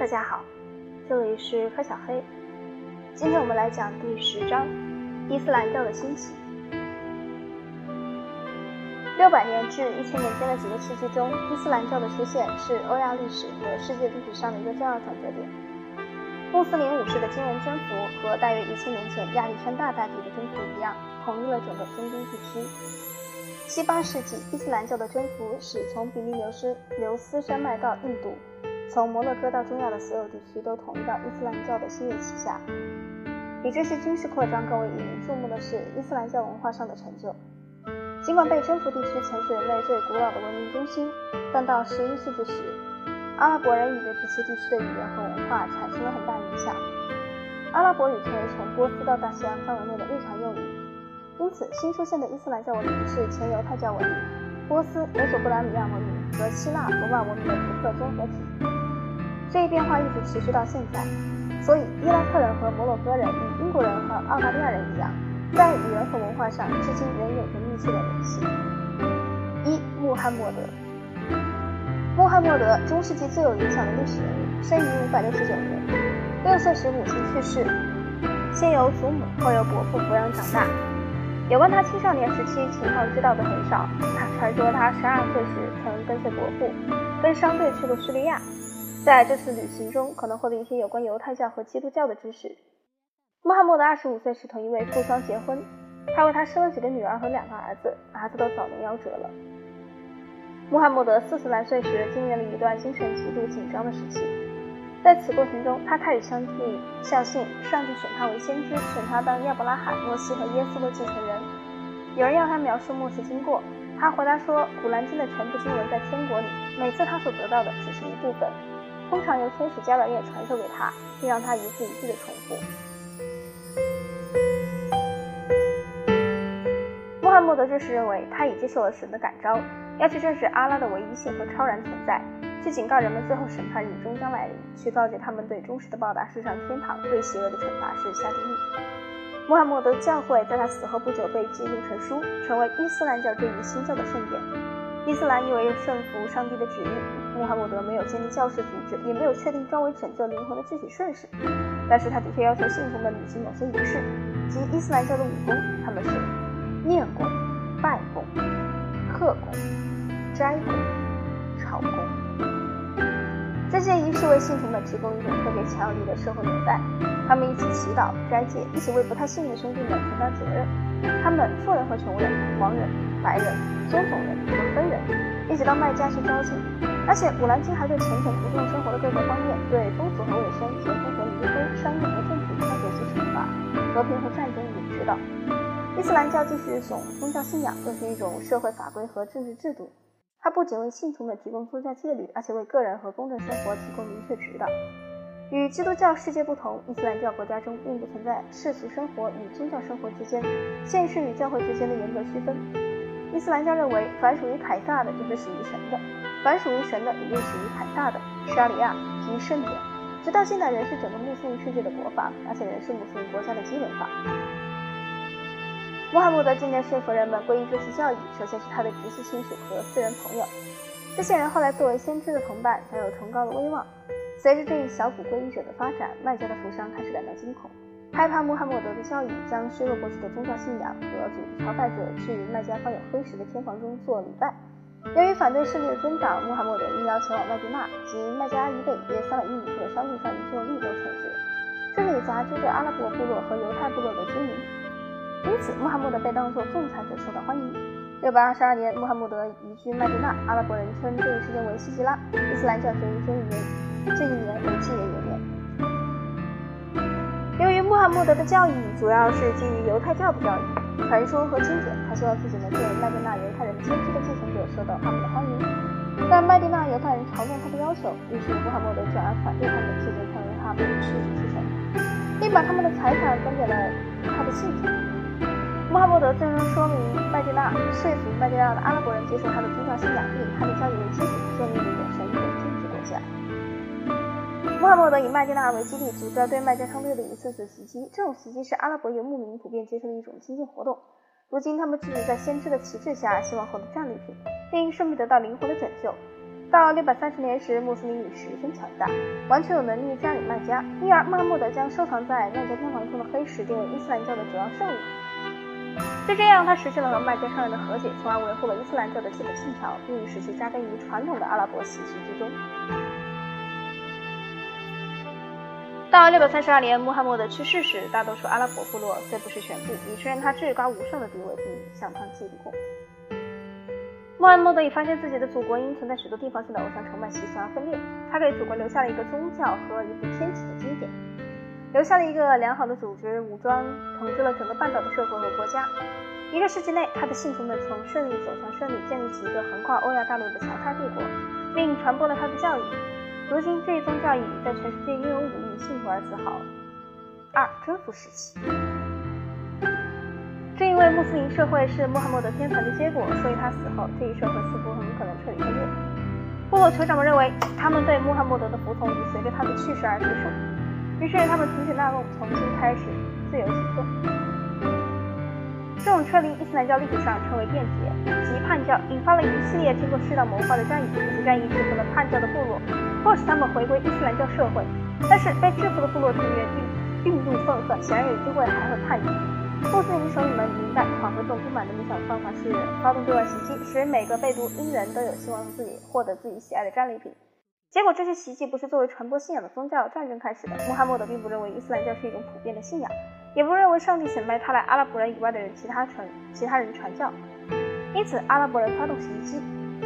大家好，这里是柯小黑。今天我们来讲第十章：伊斯兰教的兴起。六百年至一千年间的几个世纪中，伊斯兰教的出现是欧亚历史和世界历史上的一个重要转折点。穆斯林武士的惊人征服和大约一千年前亚历山大大帝的征服一样，统一了整个中东地区。七八世纪，伊斯兰教的征服使从比利牛斯牛斯山脉到印度。从摩洛哥到中亚的所有地区都统一到伊斯兰教的新月旗下。比这些军事扩张更为引人注目的是伊斯兰教文化上的成就。尽管被征服地区曾是人类最古老的文明中心，但到十一世纪时，阿拉伯人已对这些地区的语言和文化产生了很大影响。阿拉伯语成为从波斯到大西洋范围内的日常用语，因此新出现的伊斯兰教文明是前犹太教文明、波斯、美索不达米亚文明和希腊罗马文明的独特综合体。这一变化一直持续到现在，所以伊拉克人和摩洛哥人与英国人和澳大利亚人一样，在语言和文化上至今仍有着密切的联系。一、穆罕默德。穆罕默德，中世纪最有影响的历史人物，生于五百六十九年。六岁时母亲去世，先由祖母后由伯父抚养长大。有关他青少年时期情况知道的很少。他传说他十二岁时曾跟随伯父跟商队去过叙利亚。在这次旅行中，可能获得一些有关犹太教和基督教的知识。穆罕默德二十五岁时同一位富商结婚，他为他生了几个女儿和两个儿子，儿子都早年夭折了。穆罕默德四十来岁时，经历了一段精神极度紧张的时期，在此过程中，他开始相信相信上帝选他为先知，选他当亚伯拉罕、摩西和耶稣的继承人。有人要他描述末世经过，他回答说：“古兰经的全部经文在天国里，每次他所得到的只是一部分。”通常由天使加百列传授给他，并让他一字一句的重复。穆罕默德这时认为他已接受了神的感召，要去证实阿拉的唯一性和超然存在，去警告人们最后审判日终将来临，去告诫他们对忠实的报答是上天堂，对邪恶的惩罚是下地狱。穆罕默德教诲在他死后不久被记录成书，成为伊斯兰教这一新教的圣典。伊斯兰意为顺服上帝的旨意。穆罕默德没有建立教士组织，也没有确定专为拯救灵魂的具体顺序，但是他的确要求信徒们履行某些仪式，即伊斯兰教的五功，他们是念功、拜功、贺功、斋功、朝功。这些仪式为信徒们提供一种特别强有力的社会纽带，他们一起祈祷、斋戒，一起为不太幸运的兄弟们承担责任。他们富人和穷人，黄人、白人、棕种人和黑人，一起到麦加去交际。而且《古兰经》还对虔诚不重生活的各个方面，对风俗和卫生、结婚和离婚、商业和政治要求及惩罚、和平和战争予以指导。伊斯兰教既是一种宗教信仰，更是一种社会法规和政治制度。它不仅为信徒们提供宗教戒律，而且为个人和公众生活提供明确指导。与基督教世界不同，伊斯兰教国家中并不存在世俗生活与宗教生活之间、现实与教会之间的严格区分。伊斯兰教认为，凡属于凯撒的，就是属于神的；凡属于神的，也就属于凯撒的。沙里亚即圣典，直到现代仍是整个穆斯林世界的国法，而且仍是穆斯林国家的基本法。穆罕默德渐渐说服人们皈依这些教义，首先是他的直系亲属和私人朋友，这些人后来作为先知的同伴，享有崇高的威望。随着这一小股皈依者的发展，麦加的富商开始感到惊恐，害怕穆罕默德的教义将削弱过去的宗教信仰，和组织朝拜者去麦加放有黑石的天房中做礼拜。由于反对势力的增长，穆罕默德应邀前往麦地那及麦加以北约三百英里处的山路上一座绿洲城市，这里杂居着阿拉伯部落和犹太部落的居民，因此穆罕默德被当作仲裁者受到欢迎。六百二十二年，穆罕默德移居麦地那，阿拉伯人称这一时间为希吉拉，伊斯兰教决于这一年。这一年为纪元元年。由于穆罕默德的教义主要是基于犹太教的教义、传说和经典，他希望自己能作为麦地那犹太人先知的继承者受到他们的欢迎。但麦地那犹太人嘲弄他的要求，于是穆罕默德转而反对他们，试图成为他们的世子继承，并把他们的财产分给了他的信徒。穆罕默德最终说明麦地那，说服麦地那的阿拉伯人接受他的宗教信仰，并以他的教义为基础，建立一个神秘的政治国家。穆罕默德以麦地那为基地，组织了对麦加商队的一次次袭击。这种袭击是阿拉伯游牧民普遍接受的一种经济活动。如今，他们聚集在先知的旗帜下，希望获得战利品，并顺便得到灵魂的拯救。到六百三十年时，穆斯林已十分强大，完全有能力占领麦加，因而穆罕默德将收藏在麦加天皇中的黑石定为伊斯兰教的主要圣物。就这样，他实现了和麦加商人的和解，从而维护了伊斯兰教的基本信条，并使其扎根于传统的阿拉伯习俗之中。到六百三十二年，穆罕默德去世时，大多数阿拉伯部落虽不是全部，也承认他至高无上的地位，并向他祭礼。穆罕默德已发现自己的祖国因存在许多地方性的偶像崇拜习俗而分裂，他给祖国留下了一个宗教和一部天启的经典，留下了一个良好的组织武装，统治了整个半岛的社会和国家。一个世纪内，他的信徒们从顺利走向顺利，建立起一个横跨欧亚大陆的强大帝国，并传播了他的教义。如今，这一宗教已在全世界拥有五亿信徒而自豪。二、征服时期。正因为穆斯林社会是穆罕默德天才的结果，所以他死后这一社会似乎很可能彻底分裂。部落酋长们认为，他们对穆罕默德的服从已随着他的去世而结束，于是他们停止纳贡，重新开始自由行动。这种撤离伊斯兰教历史上称为变节，即叛教，引发了一系列经过适当谋划的战役。这些战役制服了叛教的部落，迫使他们回归伊斯兰教社会。但是被制服的部落成员并并不愤恨，显然有机会还会叛逆。穆斯林首领们明白，缓和这种不满的理想方法是发动对外袭击，使每个被掳英人都有希望自己获得自己喜爱的战利品。结果，这些袭击不是作为传播信仰的宗教战争开始的。穆罕默德并不认为伊斯兰教是一种普遍的信仰，也不认为上帝显摆他来阿拉伯人以外的人其他传其他人传教。因此，阿拉伯人发动袭击，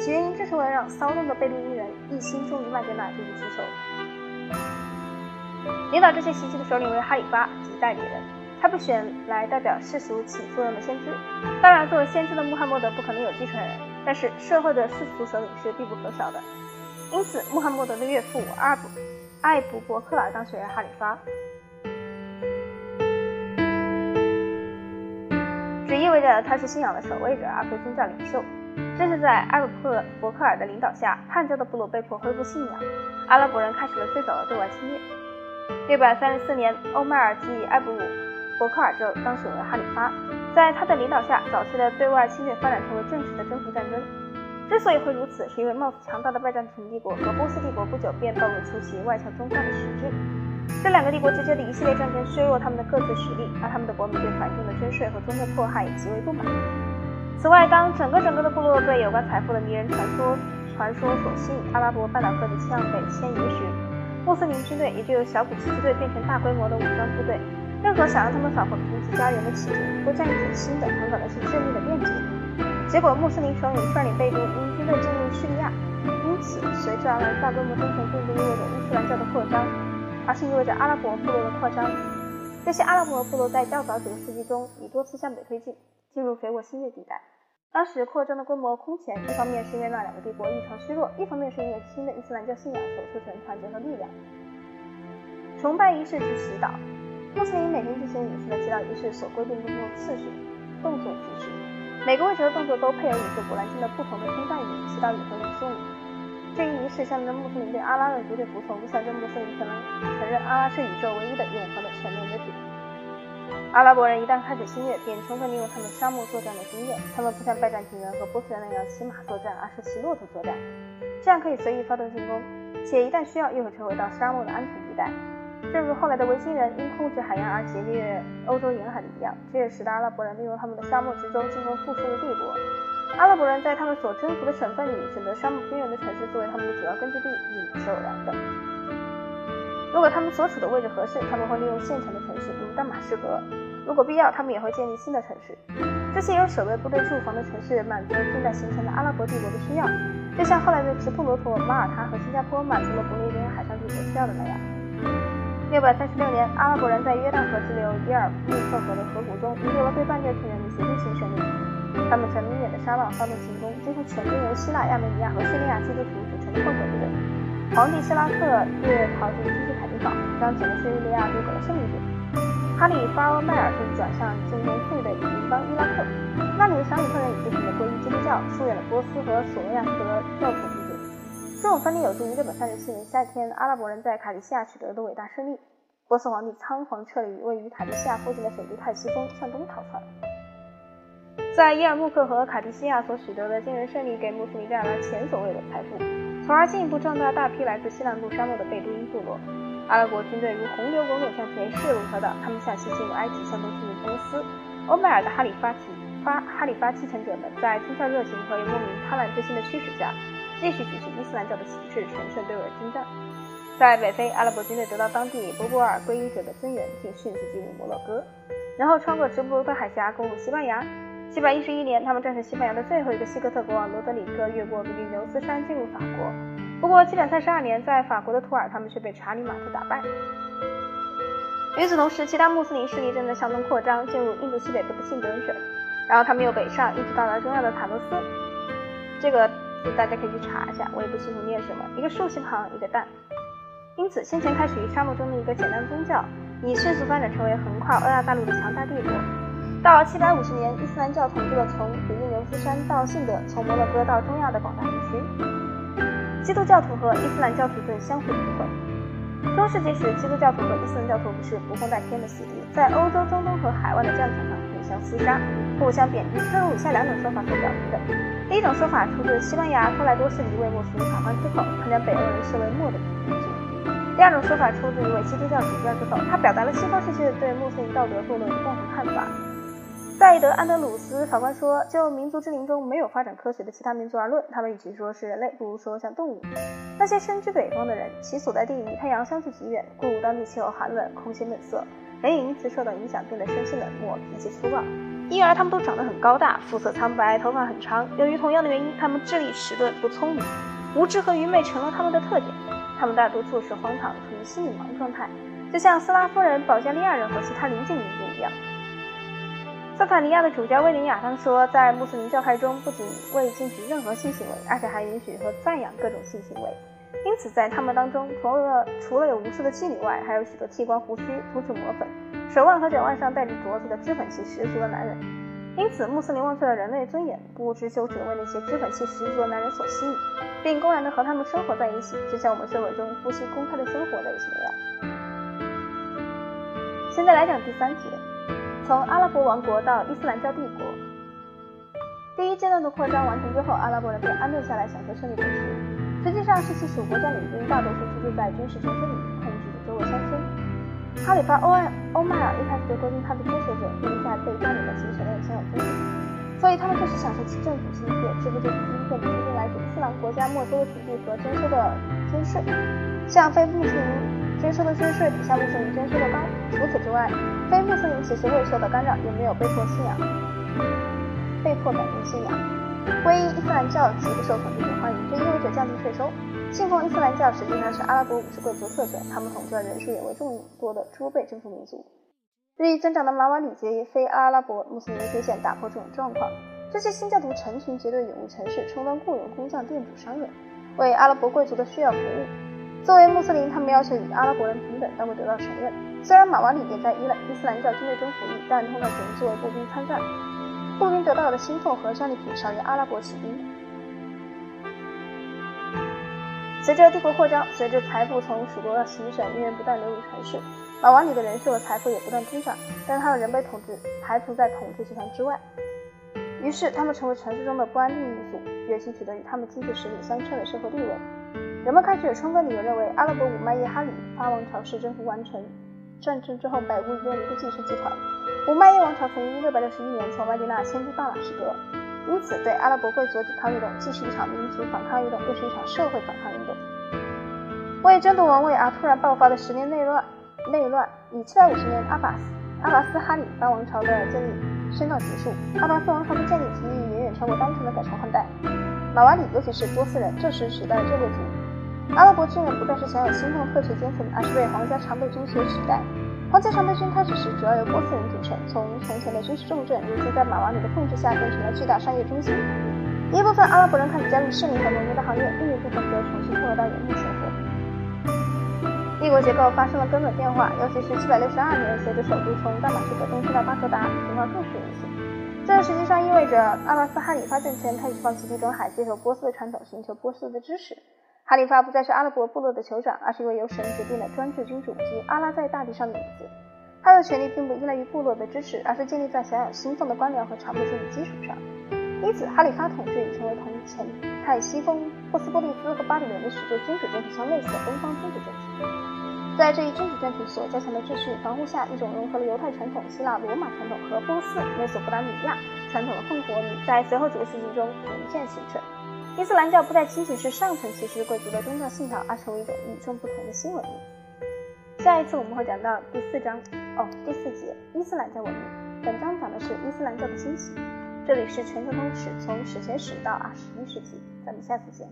其原因正是为了让骚动的被掳英人一心忠于麦德纳这一需求。领导这些袭击的首领为哈里发及代理人。他被选来代表世俗起作用的先知，当然，作为先知的穆罕默德不可能有继承人，但是社会的世俗首领是必不可少的。因此，穆罕默德的岳父阿布艾卜伯克尔当选为哈里发，意味着他是信仰的守卫者，而非宗教领袖。正是在艾卜伯克尔的领导下，叛教的部落被迫恢复信仰，阿拉伯人开始了最早的对外侵略。六百三十四年，欧迈尔继艾卜。伯克尔就当选为哈里发，在他的领导下，早期的对外侵略发展成为正式的征服战争。之所以会如此，是因为貌似强大的拜占庭帝国和波斯帝国不久便暴露出其外强中干的实质。这两个帝国之间的一系列战争削弱他们的各自实力，而他们的国民对繁重的征税和宗教迫害也极为不满。此外，当整个整个的部落被有关财富的迷人传说传说所吸引，阿拉伯半岛各地向北迁移时，穆斯林军队也就由小股骑击队变成大规模的武装部队。任何想让他们返回平齐家园的企图，都将引起新的、很可能是致命的变节。结果，穆斯林首领率领被掳英军队进入叙利亚，因此随之而来大规模征服并不意味着伊斯兰教的扩张，而是意味着阿拉伯部落的扩张。这些阿拉伯部落在较早几个世纪中已多次向北推进，进入肥沃新的地带。当时扩张的规模空前，一方面是因为那两个帝国异常虚弱，一方面是因为新的伊斯兰教信仰所促成团结和力量。崇拜仪式及祈祷。穆斯林每天进行五次的祈祷仪式，所规定的动作次序、动作次序，每个位置的动作都配有一个古兰经的不同的称赞语、祈祷语和语诵语。这一仪式象征穆斯林对阿拉的绝对服从，象征穆斯林才能承认阿拉是宇宙唯一的、永恒的、全能的主。阿拉伯人一旦开始侵略，便充分利用他们沙漠作战的经验，他们不像拜占庭人和波斯人那样骑马作战，而是骑骆驼作战，这样可以随意发动进攻，且一旦需要，又会撤回到沙漠的安全地带。正如后来的维京人因控制海洋而劫掠欧洲沿海的一样，这也使得阿拉伯人利用他们的沙漠之舟进攻富庶的帝国。阿拉伯人在他们所征服的省份里选择沙漠边缘的城市作为他们的主要根据地，也不是偶然的。如果他们所处的位置合适，他们会利用现成的城市，如大马士革；如果必要，他们也会建立新的城市。这些由守卫部队驻防的城市，满足了正在形成的阿拉伯帝国的需要，就像后来的直布罗陀、马耳他和新加坡满足了不列颠海上帝国需要的那样。六百三十六年，阿拉伯人在约旦河支流伊尔穆特河的河谷中赢得了对半月城人的决定性胜利。他们乘明远的沙浪发动进攻，几乎全军由希腊、亚美尼亚和叙利亚基督徒组成的混合部队。皇帝希拉克略逃进君士坦丁堡，将整个叙利亚丢给了胜利者。哈里发欧迈尔则转向进攻富裕的邻邦伊拉克，那里的沙里特人也不停地皈依基督教，疏远了波斯和索罗亚斯德教徒部队。这种分离有助于日本三十七年夏天阿拉伯人在卡迪西亚取得的伟大胜利。波斯皇帝仓皇撤离位于卡迪西亚附近的首都泰西峰，向东逃窜。在伊尔木克和卡迪西亚所取得的惊人胜利，给穆斯林带来了前所未有的财富，从而进一步壮大大批来自西南部沙漠的贝都因部落。阿拉伯军队如洪流滚滚向前势如破岛，他们向西进入埃及，向东进入波斯。欧麦尔的哈里发起发哈里发继承者们，在心跳热情和莫名贪婪之心的驱使下，继续举起伊斯兰教的旗帜，乘胜对尾征战。在北非，阿拉伯军队得到当地波波尔皈依者的增援，并迅速进入摩洛哥，然后穿过直布罗陀海峡，攻入西班牙。七百一十一年，他们战胜西班牙的最后一个西哥特国王罗德里戈，越过比利牛斯山进入法国。不过，七百三十二年，在法国的图尔，他们却被查理马特打败。与此同时，其他穆斯林势力正在向东扩张，进入印度西北部的信德省，然后他们又北上，一直到达中亚的塔罗斯。这个大家可以去查一下，我也不清楚念什么，一个竖心旁，一个蛋。因此，先前开始于沙漠中的一个简单宗教，已迅速发展成为横跨欧亚大陆的强大帝国。到七百五十年，伊斯兰教统治了从比利牛斯山到信德，从摩洛哥到中亚的广大地区。基督教徒和伊斯兰教徒正相互诋毁。中世纪时，基督教徒和伊斯兰教徒不是不共戴天的死敌，在欧洲、中东和海外的战场上互相厮杀，互相贬低。正如以下两种说法所表明的：第一种说法出自西班牙托莱多是一位穆斯林法官之口，他将北欧人视为末的民族；第二种说法出自一位基督教主教之口，他表达了西方世界对穆斯林道德堕落的共同看法。在德安德鲁斯法官说：“就民族之林中没有发展科学的其他民族而论，他们与其说是人类，不如说像动物。那些身居北方的人，其所在地与太阳相距极远，故当地气候寒冷，空气闷塞，人也因此受到影响，变得生性冷漠，脾气粗暴。因而他们都长得很高大，肤色苍白，头发很长。由于同样的原因，他们智力迟钝，不聪明，无知和愚昧成了他们的特点。他们大多处事荒唐，处于心理盲状态，就像斯拉夫人、保加利亚人和其他邻近民族一样。”斯坦尼亚的主教威廉亚当说，在穆斯林教派中，不仅未禁止任何性行为，而且还允许和赞扬各种性行为。因此，在他们当中，除了除了有无数的妓女外，还有许多剃光胡须、涂脂抹粉、手腕和脚腕上戴着镯子的脂粉气十足的男人。因此，穆斯林忘却了人类尊严，不知羞耻地为那些脂粉气十足的男人所吸引，并公然地和他们生活在一起，就像我们社会中夫妻公开的生活在一起那样。现在来讲第三节。从阿拉伯王国到伊斯兰教帝国，第一阶段的扩张完成之后，阿拉伯人便安顿下来，享受胜利果实。实际上是其属国家领军大多数居住在军事战争里控制着周围乡村。哈里发欧艾欧迈尔一开始就规定他的追随者并在被占领的其省内享有分利，所以他们开始享受其政府津贴，支付这笔津贴平均来自伊斯兰国家没收的土地和征收的军税，像非穆斯林。征收的税税比下穆斯林征收的高。除此之外，非穆斯林其实未受到干扰，也没有被迫信仰、被迫改变信仰。皈依伊斯兰教极不受统治者欢迎，这意味着降低税收。信奉伊斯兰教实际上是阿拉伯武士贵族特权，他们统治的人数也为众多的诸倍征服民族。日益增长的马瓦里结非阿拉伯穆斯林出现，打破这种状况。这些新教徒成群结队涌入城市，充当雇佣工匠、店主、商人，为阿拉伯贵族的需要服务。作为穆斯林，他们要求与阿拉伯人平等，但未得到承认。虽然马瓦里也在伊伊斯兰教军队中服役，但他们只能作为步兵参战。步兵得到的薪俸和战利品少于阿拉伯骑兵。随着帝国扩张，随着财富从属国到行省源源不断流入城市，马瓦里的人数和财富也不断增长，但他们仍被统治排除在统治集团之外。于是，他们成为城市中的不安定因素，决心取得与他们经济实力相称的社会地位。人们开始有充分理由认为，阿拉伯五麦叶哈里发王朝是征服完成战争之后百无一用的一个继承集团。五麦叶王朝曾于六百六十一年从麦地那迁都到马士革，因此对阿拉伯贵族抵抗运动既是一场民族反抗运动，又是一场社会反抗运动。为争夺王位而突然爆发的十年内乱，内乱以七百五十年阿巴斯阿巴斯哈里发王朝的建立宣告结束。阿巴斯王朝的建立提议远远超过单纯的改朝换代。马瓦里，尤其是波斯人，这时取代了这个族。阿拉伯军人不再是享有心痛特权阶层，而是被皇家常备军所取代。皇家常备军开始时主要由波斯人组成，从从前的军事重镇，如今在马瓦里的控制下变成了巨大商业中心。一部分阿拉伯人开始加入胜利和农民的行列，另一部分则重新回到原木生活。帝国结构发生了根本变化，尤其是762年，随着首都从大马士革东迁到巴格达，情况更是明显。这实际上意味着阿拉斯哈里发政权开始放弃地中海，接受波斯的传统，寻求波斯的支持。哈里发不再是阿拉伯部落的酋长，而是一位由神指定的专制君主及阿拉在大地上的影子。他的权力并不依赖于部落的支持，而是建立在享有兴奋的官僚和朝廷的基础上。因此，哈里发统治已成为同前泰西风、波斯波利斯和巴比伦的许多君主政体相类似的东方君主政体。在这一政治政体所加强的秩序防护下，一种融合了犹太传统、希腊罗马传统和波斯、美索不达米亚传统的混合民，在随后几个世纪中逐渐形成。伊斯兰教不再仅仅是上层骑士贵族的宗教信条，而成为一种与众不同的新文明。下一次我们会讲到第四章哦，第四节伊斯兰教文明。本章讲的是伊斯兰教的兴起。这里是全球通史，从史前史到二十一世纪。咱们下次见。